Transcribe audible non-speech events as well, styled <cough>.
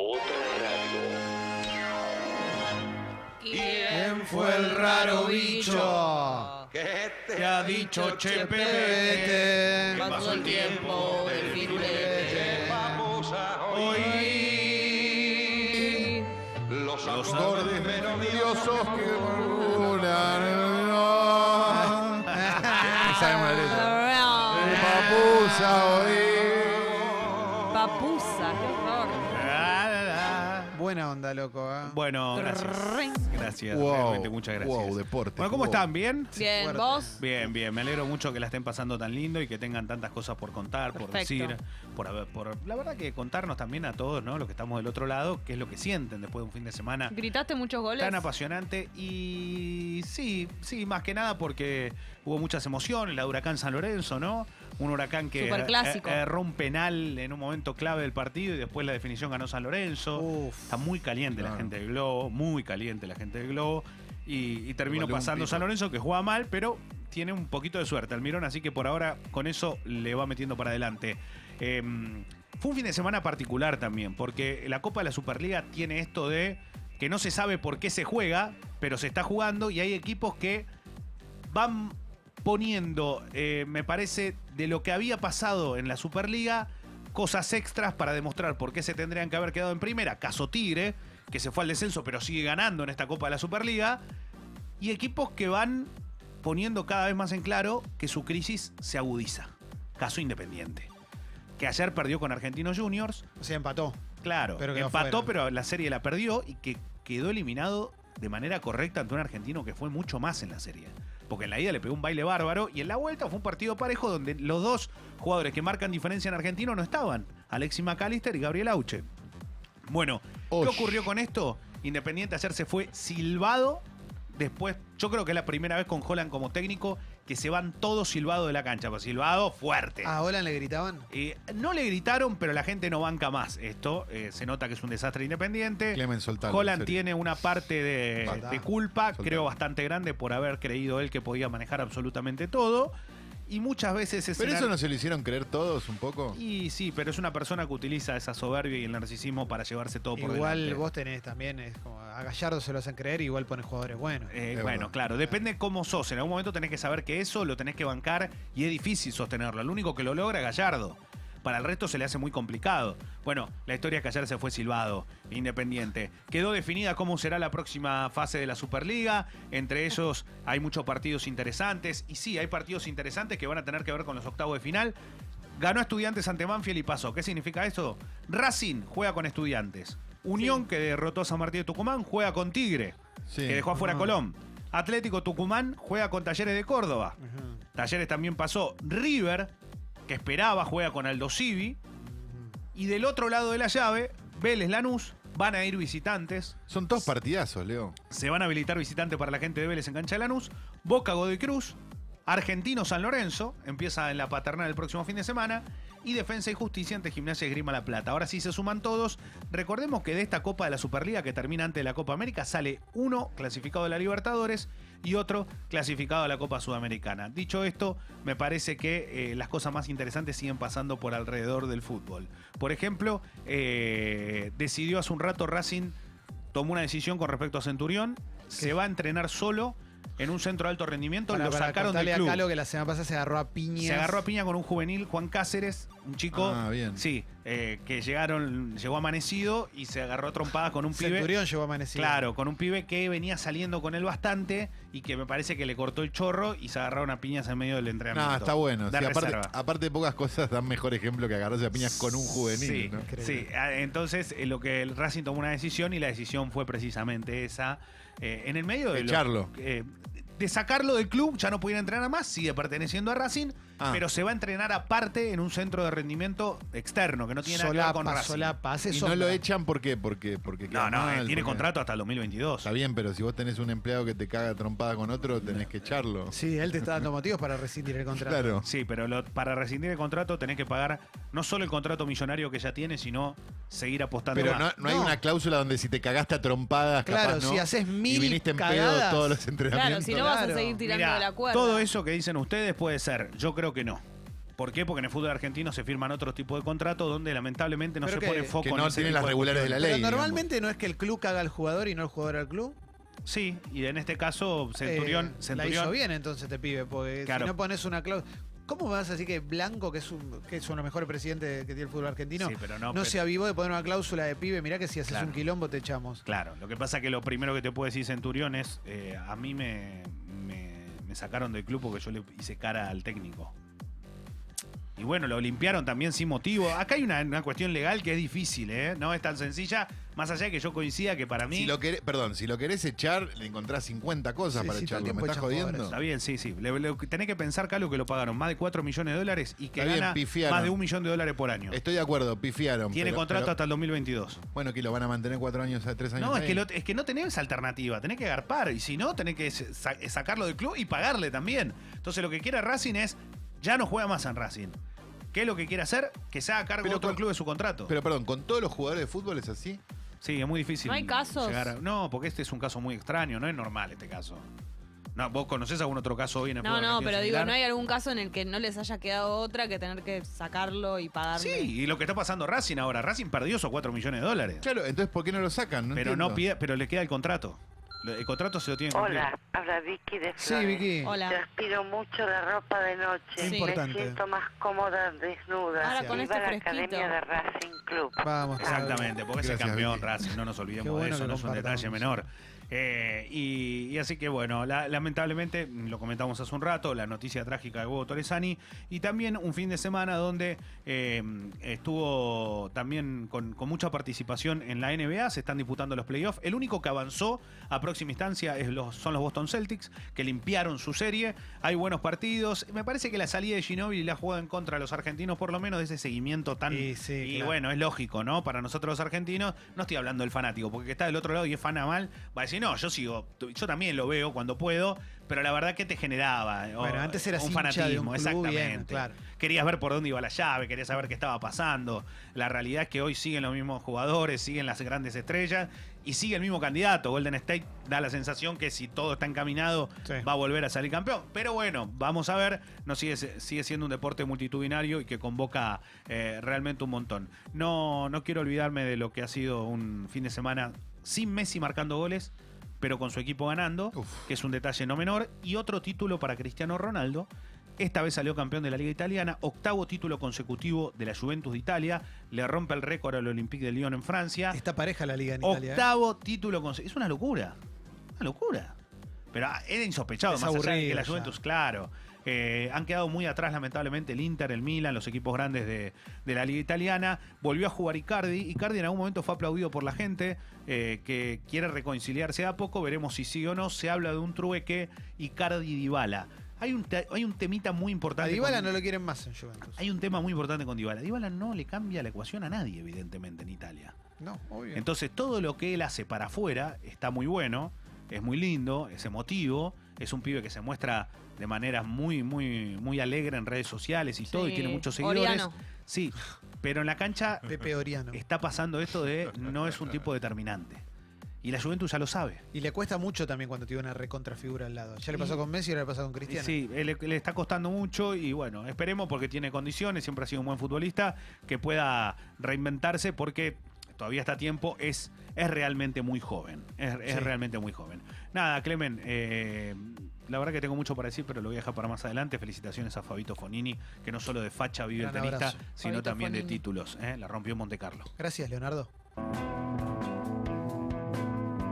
Otra radio. ¿Quién fue el raro bicho que ha dicho Chepete? Pasó el tiempo del firulete. Vamos a Hoy los acordes Melodiosos que <laughs> letra. Papusa, oí. Buena onda, loco. ¿eh? Bueno, gracias. Gracias, Wow, realmente muchas gracias. wow, deporte, Bueno, ¿cómo wow. están? ¿Bien? Bien, fuerte. vos. Bien, bien, me alegro mucho que la estén pasando tan lindo y que tengan tantas cosas por contar, por Perfecto. decir, por, haber- por la verdad que contarnos también a todos, ¿no? Los que estamos del otro lado, qué es lo que sienten después de un fin de semana ¿Gritaste muchos goles? tan apasionante y sí, sí, más que nada porque hubo muchas emociones, la de huracán San Lorenzo, ¿no? Un huracán que erró un penal en un momento clave del partido y después la definición ganó San Lorenzo. Uf. Está muy caliente la gente del Globo, muy caliente la gente del Globo. Y, y un pasando. San Lorenzo, que juega mal, pero tiene un poquito de suerte Almirón, así que por ahora con eso le va metiendo para adelante. Eh, fue un fin de semana particular también, porque la Copa de la Superliga tiene esto de que no se sabe por qué se juega, pero se está jugando y hay equipos que van poniendo, eh, me parece, de lo que había pasado en la Superliga, cosas extras para demostrar por qué se tendrían que haber quedado en primera. Caso Tigre, que se fue al descenso pero sigue ganando en esta Copa de la Superliga. Y equipos que van poniendo cada vez más en claro que su crisis se agudiza. Caso Independiente. Que ayer perdió con Argentinos Juniors. O sea, empató. Claro, Pero empató, fuera. pero la serie la perdió y que quedó eliminado de manera correcta ante un argentino que fue mucho más en la serie. Porque en la ida le pegó un baile bárbaro y en la vuelta fue un partido parejo donde los dos jugadores que marcan diferencia en argentino no estaban. Alexis McAllister y Gabriel Auche. Bueno, ¿qué ocurrió con esto? Independiente ayer se fue silbado. Después, yo creo que es la primera vez con Holland como técnico que se van todos silbados de la cancha. Pues silbado fuerte. ¿A Olan le gritaban? Eh, no le gritaron, pero la gente no banca más esto. Eh, se nota que es un desastre independiente. Clemen, soltalo, Holland tiene una parte de, culpa, Soltalo. creo bastante grande, por haber creído él que podía manejar absolutamente todo. Y muchas veces es. Pero eso no se lo hicieron creer todos un poco. Y sí, pero es una persona que utiliza esa soberbia y el narcisismo para llevarse todo por Igual delante. vos tenés también, es como a Gallardo se lo hacen creer, igual pone jugadores buenos. Eh, bueno, verdad. claro, depende cómo sos. En algún momento tenés que saber que eso lo tenés que bancar y es difícil sostenerlo. El único que lo logra es Gallardo. Para el resto se le hace muy complicado. Bueno, la historia es que ayer se fue silbado, Independiente. Quedó definida cómo será la próxima fase de la Superliga. Entre ellos hay muchos partidos interesantes. Y sí, hay partidos interesantes que van a tener que ver con los octavos de final. Ganó Estudiantes ante Manfield y pasó. ¿Qué significa esto? Racing juega con Estudiantes. Unión, que derrotó a San Martín de Tucumán, juega con Tigre, Sí. que dejó afuera a Ah. Colón. Atlético Tucumán juega con Talleres de Córdoba. Talleres también pasó. River, que esperaba, juega con Aldo Civi. Y del otro lado de la llave, Vélez Lanús, van a ir visitantes. Son todos partidazos, Leo. Se van a habilitar visitantes para la gente de Vélez en Cancha de Lanús. Boca Godoy Cruz. Argentino San Lorenzo. Empieza en la paternal el próximo fin de semana. Y Defensa y Justicia ante Gimnasia y Grima La Plata. Ahora sí se suman todos. Recordemos que de esta Copa de la Superliga que termina antes de la Copa América sale uno clasificado de la Libertadores y otro clasificado a la Copa Sudamericana. Dicho esto, me parece que eh, las cosas más interesantes siguen pasando por alrededor del fútbol. Por ejemplo, eh, decidió hace un rato Racing tomó una decisión con respecto a Centurión, se va a entrenar solo en un centro de alto rendimiento, Para, lo para sacaron del club. acá lo que la semana pasada se agarró a piñas. Se agarró a piña con un juvenil, Juan Cáceres, un chico, Ah, bien. sí, eh, que llegaron, llegó amanecido y se agarró trompadas con un pibe. Centurión llegó amanecido. Claro, con un pibe que venía saliendo con él bastante y que me parece que le cortó el chorro y se agarraron a piñas en medio del entrenamiento. No, está bueno. De Sí, aparte, de pocas cosas, dan mejor ejemplo que agarrarse a piñas con un juvenil. Sí, ¿no? Increíble. sí. Ah, entonces eh, lo que el Racing tomó una decisión y la decisión fue precisamente esa. eh, en el medio de lo- Echarlo. de sacarlo del club, ya no pudiera entrenar más, sigue perteneciendo a Racing, Ah. pero se va a entrenar aparte en un centro de rendimiento externo, que no tiene nada que ver con Solapa, Racing. solapa, hace Y no sombra. lo echan ¿por qué? Porque, porque No, queda no, mal, eh, tiene porque- contrato hasta el 2022. Está bien, pero si vos tenés un empleado que te caga trompada con otro, tenés que echarlo. Sí, él te está dando motivos para rescindir el contrato. Claro. Sí, pero lo- para rescindir el contrato tenés que pagar no solo el contrato millonario que ya tiene, sino seguir apostando Pero más. no, no hay No. una cláusula donde si te cagaste a trompadas, Claro, capaz, ¿no? si haces mil y viniste en pedo cagadas. todos los Claro, entrenamientos. si no vas a Claro. seguir tirando Mirá, de la cuerda. todo eso que dicen ustedes puede ser. Yo creo que no. ¿Por qué? Porque en el fútbol argentino se firman otros tipos de contratos donde lamentablemente no Pero se que- pone foco que en no ese tienen tipo las de regulares de la ley. Pero digamos. normalmente no es que el club caga al jugador y no el jugador al club. Sí, y en este caso Centurión, Eh, la Centurión hizo bien entonces te pibe, porque Claro. si no pones una cláusula... ¿Cómo me vas a decir que Blanco, que es, un, que es uno de los mejores presidentes que tiene el fútbol argentino, Sí, pero no, no, pero- se avivó de poner una cláusula de pibe? Mirá que si haces Claro. un quilombo te echamos. Claro, lo que pasa que lo primero que te puedo decir Centurión es, eh, a mí me, me, me sacaron del club porque yo le hice cara al técnico. Y bueno, lo limpiaron también sin motivo. Acá hay una, una cuestión legal que es difícil, ¿eh? No es tan sencilla, más allá de que yo coincida que para mí... Si lo querés, perdón, si lo querés echar, le encontrás 50 cosas Sí, para sí, todo el echarlo. ¿Me tiempo estás echan jodiendo? Está bien, sí, sí. Le, le- tenés que pensar, Carlos, que lo pagaron más de 4 millones de dólares y que Está bien, gana pifiaron. más de un millón de dólares por año. Estoy de acuerdo, pifiaron. Tiene pero- contrato pero- hasta el 2022. Bueno, que lo van a mantener cuatro años, tres años. No, es ahí. que, lo- es que no tenés alternativa, tenés que agarpar. Y si no, tenés que sa- sacarlo del club y pagarle también. Entonces lo que quiere Racing es, ya no juega más en Racing. ¿Qué es lo que quiere hacer? Que se haga cargo Pero de otro con- club de su contrato. Pero perdón, ¿con todos los jugadores de fútbol es así? sí, es muy difícil. ¿No hay casos? llegar a- no, porque este es un caso muy extraño, no es normal este caso. No, ¿Vos conocés algún otro caso hoy en el No, fútbol no, argentino pero digo, similar? ¿no hay algún caso en el que no les haya quedado otra que tener que sacarlo y pagarle? Sí, y lo que está pasando Racing ahora. Racing perdió esos 4 millones de dólares. Claro, entonces ¿por qué no lo sacan? No pero entiendo. no pide, pero le queda el contrato. El contrato se lo tiene que cumplir. Hola, habla Vicky de Sí, Flores. Vicky. Hola. Transpiro mucho la ropa de noche. Sí. importante. Me siento más cómoda desnuda. Ahora con Iba este a la fresquito. academia de Racing Club. Vamos. Exactamente, porque es el Gracias, campeón Vicky. Racing, no nos olvidemos bueno de eso, que no es un compartamos. detalle menor. Eh, y, y así que bueno, la- lamentablemente, lo comentamos hace un rato, la noticia trágica de Hugo Torresani y también un fin de semana donde eh, estuvo también con, con mucha participación en la NBA, se están disputando los playoffs. El único que avanzó a próxima instancia es los, son los Boston Celtics, que limpiaron su serie. Hay buenos partidos. Me parece que la salida de Ginobili la jugado en contra de los argentinos, por lo menos de ese seguimiento tan. Sí, sí, y claro. bueno, es lógico, ¿no? Para nosotros los argentinos, no estoy hablando del fanático, porque está del otro lado y es fana mal, va a decir, no, yo sigo, yo también lo veo cuando puedo, pero la verdad que te generaba o- Bueno, antes eras un de fanatismo, un club, bien, exactamente. claro. Querías ver por dónde iba la llave, querías saber qué estaba pasando. La realidad es que hoy siguen los mismos jugadores, siguen las grandes estrellas y sigue el mismo candidato. Golden State da la sensación que si todo está encaminado Sí. va a volver a salir campeón. Pero bueno, vamos a ver. No sigue, sigue siendo un deporte multitudinario y que convoca eh, realmente un montón. No, no quiero olvidarme de lo que ha sido un fin de semana sin Messi marcando goles, pero con su equipo ganando, Uf. que es un detalle no menor. Y otro título para Cristiano Ronaldo. Esta vez salió campeón de la Liga Italiana, octavo título consecutivo de la Juventus de Italia, le rompe el récord al Olympique de Lyon en Francia. Está pareja la liga en Italia. ¿eh? Octavo título consecutivo. Es una locura. Una locura. Pero ah, era insospechado, Es más allá de que aburrido la ya. Juventus, claro. Eh, han quedado muy atrás, lamentablemente, el Inter, el Milan, los equipos grandes de, de la Liga Italiana. Volvió a jugar Icardi. Icardi en algún momento fue aplaudido por la gente eh, que quiere reconciliarse a poco. Veremos si sí o no. Se habla de un trueque Icardi-Dybala. Hay un, te- hay un temita muy A importante. Dybala con- no lo quieren más en Juventus. Hay un tema muy importante con Dybala. Dybala no le cambia la ecuación a nadie, evidentemente, en Italia. No, obvio. Entonces todo lo que él hace para afuera está muy bueno, es muy lindo, es emotivo, es un pibe que se muestra de manera muy, muy, muy alegre en redes sociales y todo, y Sí, tiene muchos seguidores. Oriano. Sí, pero en la cancha Pepe Oriano. está pasando esto de no es un tipo determinante. Y la Juventus ya lo sabe. Y le cuesta mucho también cuando tiene una recontrafigura al lado. Ya le pasó Y- con Messi y ahora le pasa con Cristiano. Sí, le, le está costando mucho y bueno, esperemos porque tiene condiciones, siempre ha sido un buen futbolista, que pueda reinventarse porque todavía está a tiempo, es, es realmente muy joven, es, realmente muy joven. Nada, Clemen, eh, la verdad que tengo mucho para decir, pero lo voy a dejar para más adelante. Felicitaciones a Fabito Fonini, que no solo de facha vive Gran el tenista, abrazo. sino Fabito también de títulos. ¿eh? La rompió en Monte Carlo. Gracias, Leonardo.